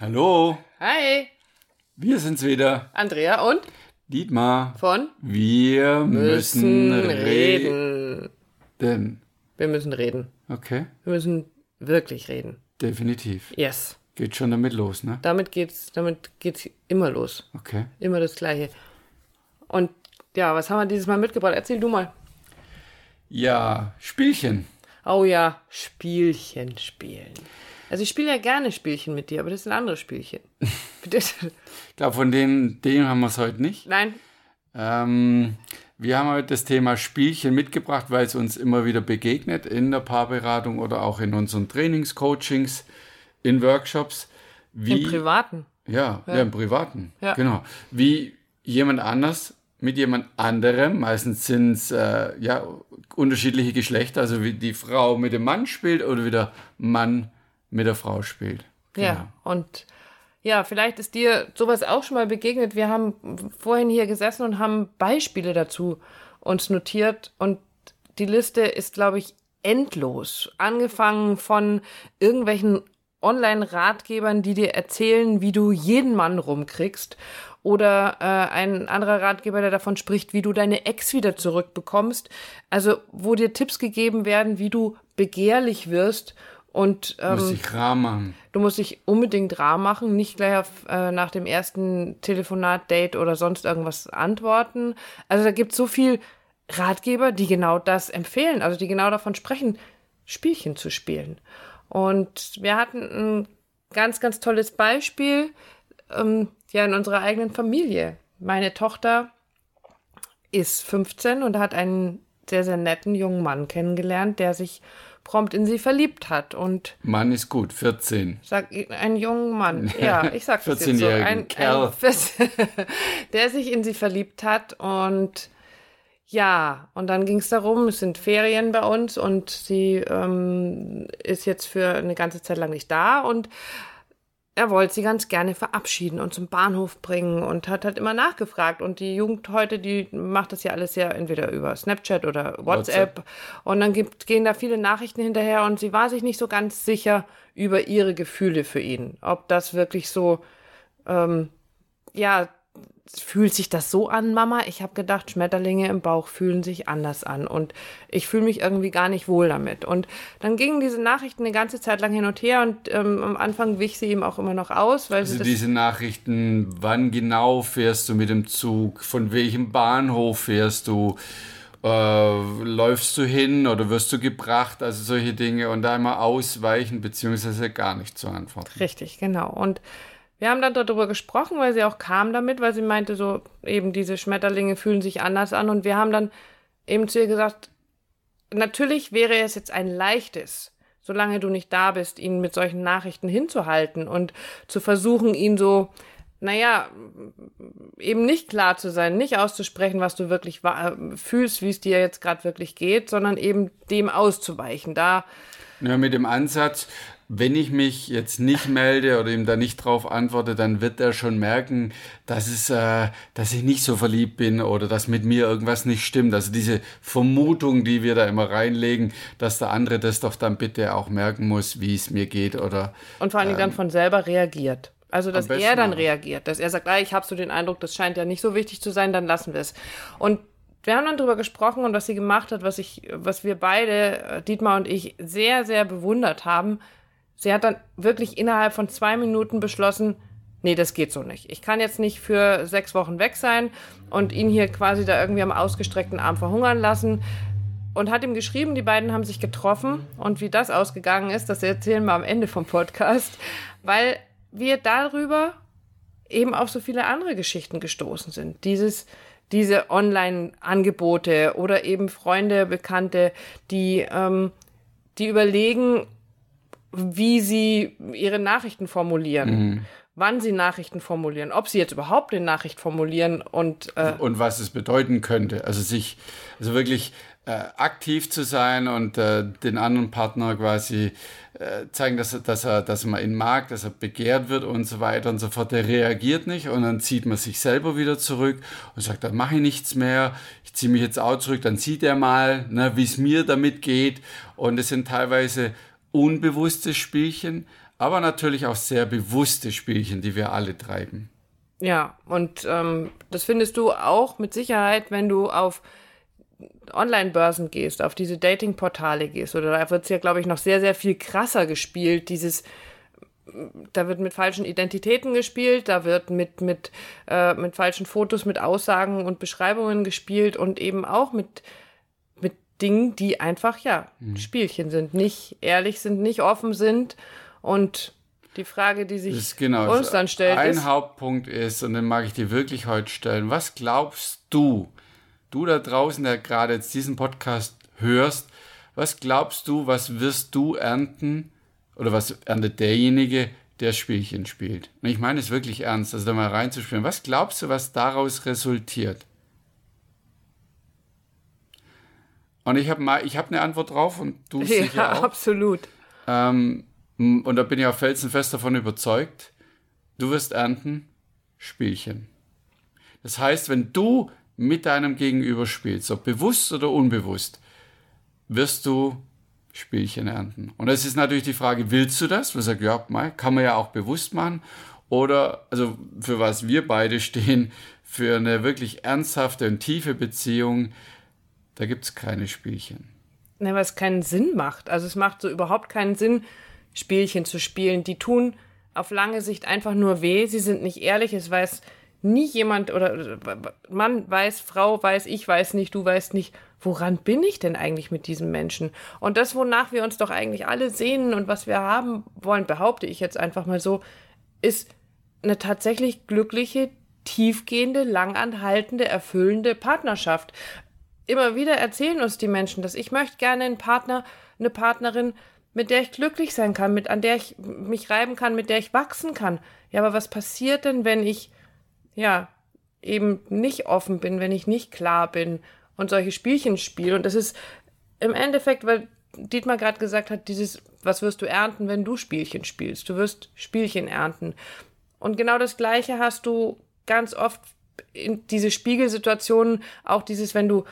Hallo, Hi, wir sind's wieder. Andrea und Dietmar. von Wir müssen, reden. reden. Wir müssen reden. Okay, Wir müssen wirklich reden. definitiv. Yes. Geht schon damit los, ne? Damit geht's, damit geht's immer los. Okay. Immer das Gleiche. Und ja, was haben wir dieses Mal mitgebracht? Erzähl du mal. Ja, Spielchen. Oh ja, Spielchen spielen. Also ich spiele ja gerne Spielchen mit dir, aber das sind andere Spielchen. Bitte. Ich glaube, von denen, denen haben wir es heute nicht. Nein, Ähm, wir haben heute das Thema Spielchen mitgebracht, weil es uns immer wieder begegnet in der Paarberatung oder auch in unseren Trainings, Coachings, in Workshops. Wie, im Privaten. Ja, ja. im Privaten. Ja. Genau. Wie jemand anders mit jemand anderem, meistens sind es äh, ja, unterschiedliche Geschlechter, also wie die Frau mit dem Mann spielt oder wie der Mann mit der Frau spielt. Genau. Ja, und ja, vielleicht ist dir sowas auch schon mal begegnet. Wir haben vorhin hier gesessen und haben Beispiele dazu uns notiert und die Liste ist, glaube ich, endlos. Angefangen von irgendwelchen Online-Ratgebern, die dir erzählen, wie du jeden Mann rumkriegst. Oder äh, ein anderer Ratgeber, der davon spricht, wie du deine Ex wieder zurückbekommst. Also, wo dir Tipps gegeben werden, wie du begehrlich wirst und ähm, Muss ich rar machen. Du musst dich unbedingt rar machen, nicht gleich auf, äh, nach dem ersten Telefonat, Date oder sonst irgendwas antworten. Also da gibt es so viel Ratgeber, die genau das empfehlen, also die genau davon sprechen, Spielchen zu spielen. Und wir hatten ein ganz, ganz tolles Beispiel, ähm, ja, in unserer eigenen Familie. Meine Tochter ist 15 und hat einen sehr, sehr netten jungen Mann kennengelernt, der sich prompt in sie verliebt hat. Und Mann ist gut, 14. Sag einen jungen Mann. Ja, ich sag das jetzt so. 14-jährigen Ein, Kerl. ein, der sich in sie verliebt hat und ja, und dann ging es darum, es sind Ferien bei uns und sie ähm, ist jetzt für eine ganze Zeit lang nicht da und er wollte sie ganz gerne verabschieden und zum Bahnhof bringen und hat halt immer nachgefragt. Und die Jugend heute, die macht das ja alles ja entweder über Snapchat oder WhatsApp. WhatsApp. Und dann gibt, gehen da viele Nachrichten hinterher und sie war sich nicht so ganz sicher über ihre Gefühle für ihn. Ob das wirklich so, ähm, ja, fühlt sich das so an, Mama? Ich habe gedacht, Schmetterlinge im Bauch fühlen sich anders an und ich fühle mich irgendwie gar nicht wohl damit. Und dann gingen diese Nachrichten eine ganze Zeit lang hin und her und ähm, am Anfang wich sie ihm auch immer noch aus, weil Also diese Nachrichten, wann genau fährst du mit dem Zug, von welchem Bahnhof fährst du, äh, läufst du hin oder wirst du gebracht, also solche Dinge und da immer ausweichen beziehungsweise gar nicht zu antworten. Richtig, genau. Und wir haben dann darüber gesprochen, weil sie auch kam damit, weil sie meinte, so eben diese Schmetterlinge fühlen sich anders an. Und wir haben dann eben zu ihr gesagt, natürlich wäre es jetzt ein leichtes, solange du nicht da bist, ihn mit solchen Nachrichten hinzuhalten und zu versuchen, ihn so, naja, eben nicht klar zu sein, nicht auszusprechen, was du wirklich fühlst, wie es dir jetzt gerade wirklich geht, sondern eben dem auszuweichen. Da Ja, mit dem Ansatz, wenn ich mich jetzt nicht melde oder ihm da nicht drauf antworte, dann wird er schon merken, dass, es, äh, dass ich nicht so verliebt bin oder dass mit mir irgendwas nicht stimmt. Also diese Vermutung, die wir da immer reinlegen, dass der andere das doch dann bitte auch merken muss, wie es mir geht oder Und vor allen Dingen dann von selber reagiert. Also, dass er dann reagiert, dass er sagt, ah, ich habe so den Eindruck, das scheint ja nicht so wichtig zu sein, dann lassen wir es. Und wir haben dann drüber gesprochen und was sie gemacht hat, was ich, was wir beide, äh, Dietmar und ich, sehr, sehr bewundert haben. Sie hat dann wirklich innerhalb von zwei Minuten beschlossen, nee, das geht so nicht. Ich kann jetzt nicht für sechs Wochen weg sein und ihn hier quasi da irgendwie am ausgestreckten Arm verhungern lassen und hat ihm geschrieben, die beiden haben sich getroffen und wie das ausgegangen ist, das erzählen wir am Ende vom Podcast, weil wir darüber eben auf so viele andere Geschichten gestoßen sind. Dieses, diese Online-Angebote oder eben Freunde, Bekannte, die, ähm, die überlegen, wie sie ihre Nachrichten formulieren, wann sie Nachrichten formulieren, ob sie jetzt überhaupt eine Nachricht formulieren und äh, und was es bedeuten könnte. Also sich, also wirklich äh, aktiv zu sein und äh, den anderen Partner quasi äh, zeigen, dass er, dass er, dass man ihn mag, dass er begehrt wird und so weiter und so fort. Der reagiert nicht und dann zieht man sich selber wieder zurück und sagt, dann mache ich nichts mehr, ich ziehe mich jetzt auch zurück, dann sieht er mal, ne, wie es mir damit geht. Und es sind teilweise unbewusste Spielchen, aber natürlich auch sehr bewusste Spielchen, die wir alle treiben. Ja, und ähm, das findest du auch mit Sicherheit, wenn du auf Online-Börsen gehst, auf diese Dating-Portale gehst, oder da wird es ja, glaube ich, noch sehr, sehr viel krasser gespielt, dieses da wird mit falschen Identitäten gespielt, da wird mit, mit, äh, mit falschen Fotos, mit Aussagen und Beschreibungen gespielt und eben auch mit, mit Dingen, die einfach, ja, mhm. Spielchen sind, nicht ehrlich sind, nicht offen sind. Und die Frage, die sich genau, uns dann stellt, ein ist, Hauptpunkt ist, und den mag ich dir wirklich heute stellen, was glaubst du, du da draußen, der gerade jetzt diesen Podcast hörst, was glaubst du, was wirst du ernten oder was erntet derjenige, der Spielchen spielt? Und ich meine es wirklich ernst, also da mal reinzuspielen. Was glaubst du, was daraus resultiert? Und ich habe mal, ich habe eine Antwort drauf und du ja, sicher auch. absolut. Ähm, und da bin ich auch felsenfest davon überzeugt. Du wirst ernten Spielchen. Das heißt, wenn du mit deinem Gegenüber spielst, ob bewusst oder unbewusst, wirst du Spielchen ernten. Und es ist natürlich die Frage, willst du das? Wir sagen, ja, kann man ja auch bewusst machen. Oder, also für was wir beide stehen, für eine wirklich ernsthafte und tiefe Beziehung, da gibt es keine Spielchen. Ne, weil es keinen Sinn macht. Also es macht so überhaupt keinen Sinn, Spielchen zu spielen. Die tun auf lange Sicht einfach nur weh. Sie sind nicht ehrlich. Es weiß nie jemand oder Mann weiß, Frau weiß, ich weiß nicht, du weißt nicht, woran bin ich denn eigentlich mit diesem Menschen? Und das, wonach wir uns doch eigentlich alle sehnen und was wir haben wollen, behaupte ich jetzt einfach mal so, ist eine tatsächlich glückliche, tiefgehende, langanhaltende, erfüllende Partnerschaft. Immer wieder erzählen uns die Menschen das. Ich möchte gerne einen Partner, eine Partnerin, mit der ich glücklich sein kann, mit an der ich mich reiben kann, mit der ich wachsen kann. Ja, aber was passiert denn, wenn ich ja, eben nicht offen bin, wenn ich nicht klar bin und solche Spielchen spiele. Und das ist im Endeffekt, weil Dietmar gerade gesagt hat, dieses, was wirst du ernten, wenn du Spielchen spielst? Du wirst Spielchen ernten. Und genau das Gleiche hast du ganz oft in diese Spiegelsituationen, auch dieses, wenn du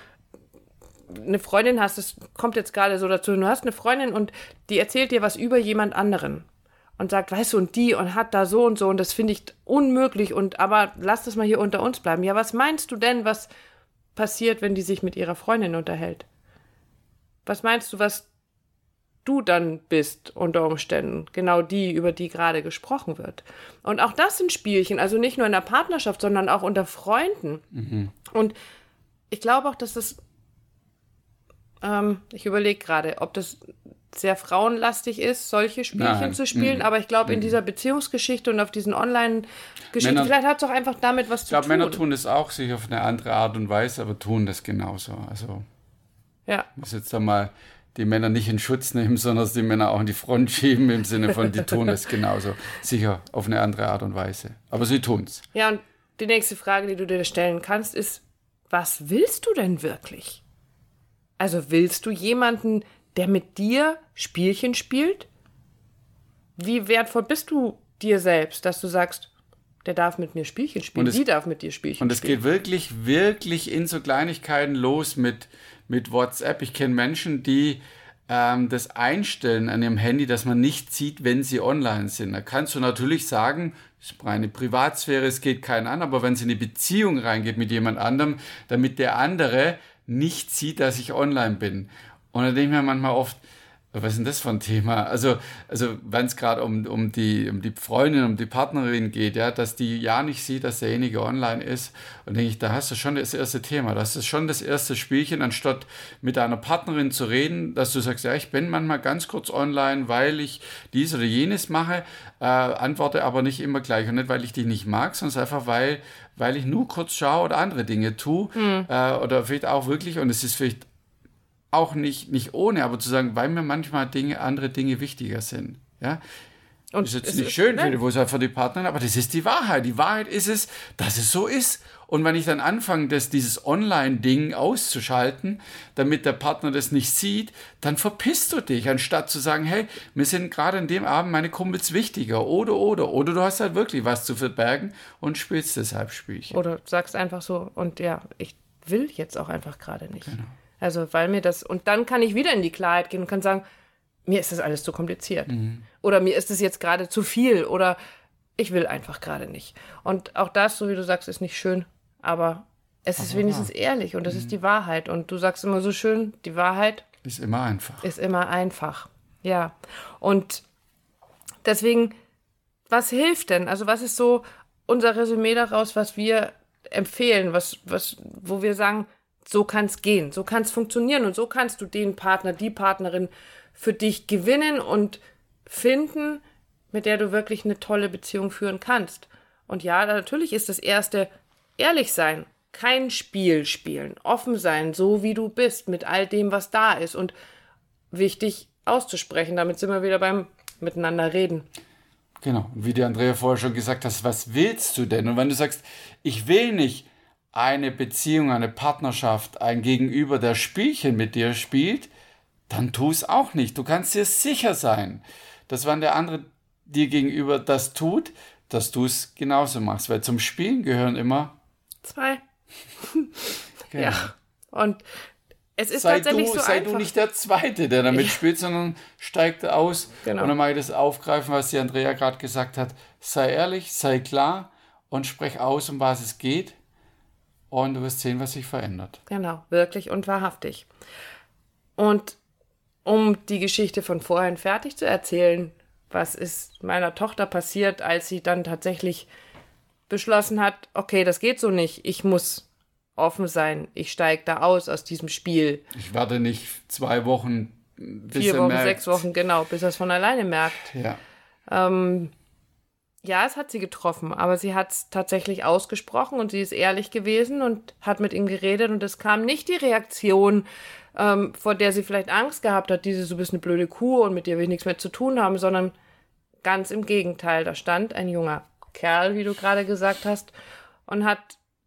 eine Freundin hast, das kommt jetzt gerade so dazu, du hast eine Freundin und die erzählt dir was über jemand anderen und sagt, weißt du, und die und hat da so und so und das finde ich unmöglich und aber lass das mal hier unter uns bleiben. Ja, was meinst du denn, was passiert, wenn die sich mit ihrer Freundin unterhält? Was meinst du, was du dann bist unter Umständen? Genau die, über die gerade gesprochen wird. Und auch das sind Spielchen, also nicht nur in der Partnerschaft, sondern auch unter Freunden. Mhm. Und ich glaube auch, dass das, ähm, ich überlege gerade, ob das sehr frauenlastig ist, solche Spielchen Nein. zu spielen. Mhm. Aber ich glaube, in mhm. dieser Beziehungsgeschichte und auf diesen Online-Geschichten, vielleicht hat es auch einfach damit was zu glaub, tun. Ich glaube, Männer tun das auch, sich auf eine andere Art und Weise, aber tun das genauso. Also, ja. Ich muss jetzt da mal die Männer nicht in Schutz nehmen, sondern die Männer auch in die Front schieben, im Sinne von, die tun das genauso. Sicher auf eine andere Art und Weise. Aber sie tun es. Ja, und die nächste Frage, die du dir stellen kannst, ist, was willst du denn wirklich? Also willst du jemanden, der mit dir Spielchen spielt? Wie wertvoll bist du dir selbst, dass du sagst, der darf mit mir Spielchen spielen, es, die darf mit dir Spielchen und spielen. Und es geht wirklich, wirklich in so Kleinigkeiten los mit, mit WhatsApp. Ich kenne Menschen, die ähm, das einstellen an ihrem Handy, dass man nicht sieht, wenn sie online sind. Da kannst du natürlich sagen, es ist reine Privatsphäre, es geht keinen an, aber wenn sie in eine Beziehung reingeht mit jemand anderem, damit der andere nicht sieht, dass ich online bin. Und da denke ich mir manchmal oft, was ist denn das für ein Thema? Also, also wenn es gerade um, um, die, um die Freundin, um die Partnerin geht, ja, dass die ja nicht sieht, dass derjenige online ist. Und denke ich, da hast du schon das erste Thema. Das ist schon das erste Spielchen, anstatt mit deiner Partnerin zu reden, dass du sagst, ja, ich bin manchmal ganz kurz online, weil ich dies oder jenes mache, äh, antworte aber nicht immer gleich. Und nicht, weil ich dich nicht mag, sondern einfach, weil, weil ich nur kurz schaue oder andere Dinge tue. Mhm. Äh, oder vielleicht auch wirklich, und es ist vielleicht auch nicht, nicht ohne, aber zu sagen, weil mir manchmal Dinge, andere Dinge wichtiger sind. Ja? Und das ist jetzt nicht schön für die, wo es für die Partner, aber das ist die Wahrheit. Die Wahrheit ist es, dass es so ist. Und wenn ich dann anfange, das, dieses Online-Ding auszuschalten, damit der Partner das nicht sieht, dann verpisst du dich, anstatt zu sagen, hey, mir sind gerade an dem Abend meine Kumpels wichtiger. Oder, oder, oder du hast halt wirklich was zu verbergen und spielst deshalb Spielchen. Oder sagst einfach so, und ja, ich will jetzt auch einfach gerade nicht. Genau. Also, weil mir das, und dann kann ich wieder in die Klarheit gehen und kann sagen, mir ist das alles zu kompliziert. Mhm. Oder mir ist es jetzt gerade zu viel oder ich will einfach gerade nicht. Und auch das, so wie du sagst, ist nicht schön, aber es aber ist wenigstens wahr. ehrlich und das mhm. ist die Wahrheit. Und du sagst immer so schön, die Wahrheit ist immer einfach. Ist immer einfach. Ja. Und deswegen, was hilft denn? Also, was ist so unser Resümee daraus, was wir empfehlen, was, was, wo wir sagen, so kann es gehen, so kann es funktionieren und so kannst du den Partner, die Partnerin für dich gewinnen und finden, mit der du wirklich eine tolle Beziehung führen kannst. Und ja, natürlich ist das erste ehrlich sein, kein Spiel spielen, offen sein, so wie du bist, mit all dem, was da ist und wichtig auszusprechen. Damit sind wir wieder beim Miteinander reden. Genau, wie die Andrea vorher schon gesagt hat, was willst du denn? Und wenn du sagst, ich will nicht eine Beziehung, eine Partnerschaft, ein Gegenüber, der Spielchen mit dir spielt, dann tu es auch nicht. Du kannst dir sicher sein, dass wenn der andere dir gegenüber das tut, dass du es genauso machst. Weil zum Spielen gehören immer zwei. genau. Ja. Und es ist sei tatsächlich du, so sei einfach. du nicht der Zweite, der damit ja. spielt, sondern steigt aus. Genau. Und dann ich das aufgreifen, was die Andrea gerade gesagt hat. Sei ehrlich, sei klar und sprech aus, um was es geht. Und du wirst sehen, was sich verändert. Genau, wirklich und wahrhaftig. Und um die Geschichte von vorhin fertig zu erzählen, was ist meiner Tochter passiert, als sie dann tatsächlich beschlossen hat, okay, das geht so nicht, ich muss offen sein. Ich steige da aus aus diesem Spiel. Ich warte nicht zwei Wochen, bis Vier Wochen, merkt. sechs Wochen, genau, bis er es von alleine merkt. Ja. Ähm, ja, es hat sie getroffen, aber sie hat es tatsächlich ausgesprochen und sie ist ehrlich gewesen und hat mit ihm geredet und es kam nicht die Reaktion, ähm, vor der sie vielleicht Angst gehabt hat, diese, du bist eine blöde Kuh und mit dir will ich nichts mehr zu tun haben, sondern ganz im Gegenteil. Da stand ein junger Kerl, wie du gerade gesagt hast, und hat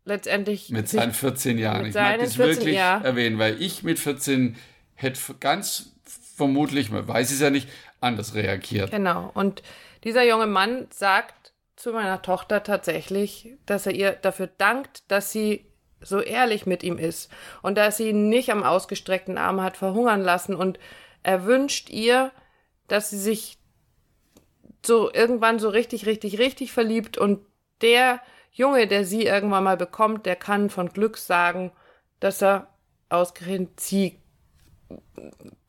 letztendlich. Mit seinen 14 Jahren. Ich mag das wirklich Jahr. erwähnen, weil ich mit 14 hätte ganz vermutlich, man weiß es ja nicht, anders reagiert. Genau. Und dieser junge Mann sagt zu meiner Tochter tatsächlich, dass er ihr dafür dankt, dass sie so ehrlich mit ihm ist und dass sie ihn nicht am ausgestreckten Arm hat verhungern lassen und er wünscht ihr, dass sie sich so irgendwann so richtig, richtig, richtig verliebt und der Junge, der sie irgendwann mal bekommt, der kann von Glück sagen, dass er ausgerechnet sie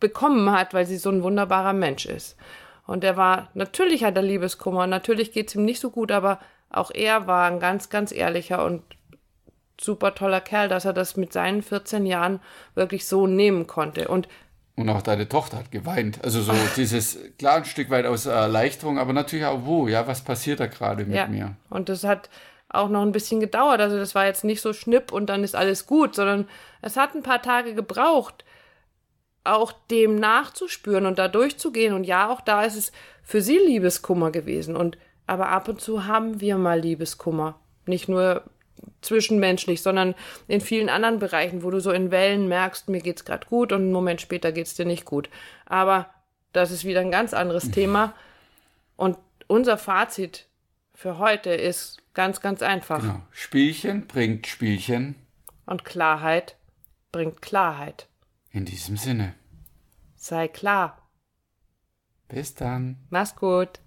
bekommen hat, weil sie so ein wunderbarer Mensch ist. Und er war, natürlich hat er Liebeskummer, natürlich geht es ihm nicht so gut, aber auch er war ein ganz, ganz ehrlicher und super toller Kerl, dass er das mit seinen 14 Jahren wirklich so nehmen konnte. Und und auch deine Tochter hat geweint. Also so Ach. dieses, klar, ein Stück weit aus Erleichterung, aber natürlich auch, wo, ja, was passiert da gerade mit ja. mir? Und das hat auch noch ein bisschen gedauert. Also das war jetzt nicht so schnipp und dann ist alles gut, sondern es hat ein paar Tage gebraucht, auch dem nachzuspüren und da durchzugehen. Und ja, auch da ist es für sie Liebeskummer gewesen. Und aber ab und zu haben wir mal Liebeskummer. Nicht nur zwischenmenschlich, sondern in vielen anderen Bereichen, wo du so in Wellen merkst, mir geht's gerade gut und einen Moment später geht's dir nicht gut. Aber das ist wieder ein ganz anderes Thema. Und unser Fazit für heute ist ganz, ganz einfach. Genau. Spielchen bringt Spielchen. Und Klarheit bringt Klarheit. In diesem Sinne. Sei klar. Bis dann. Mach's gut.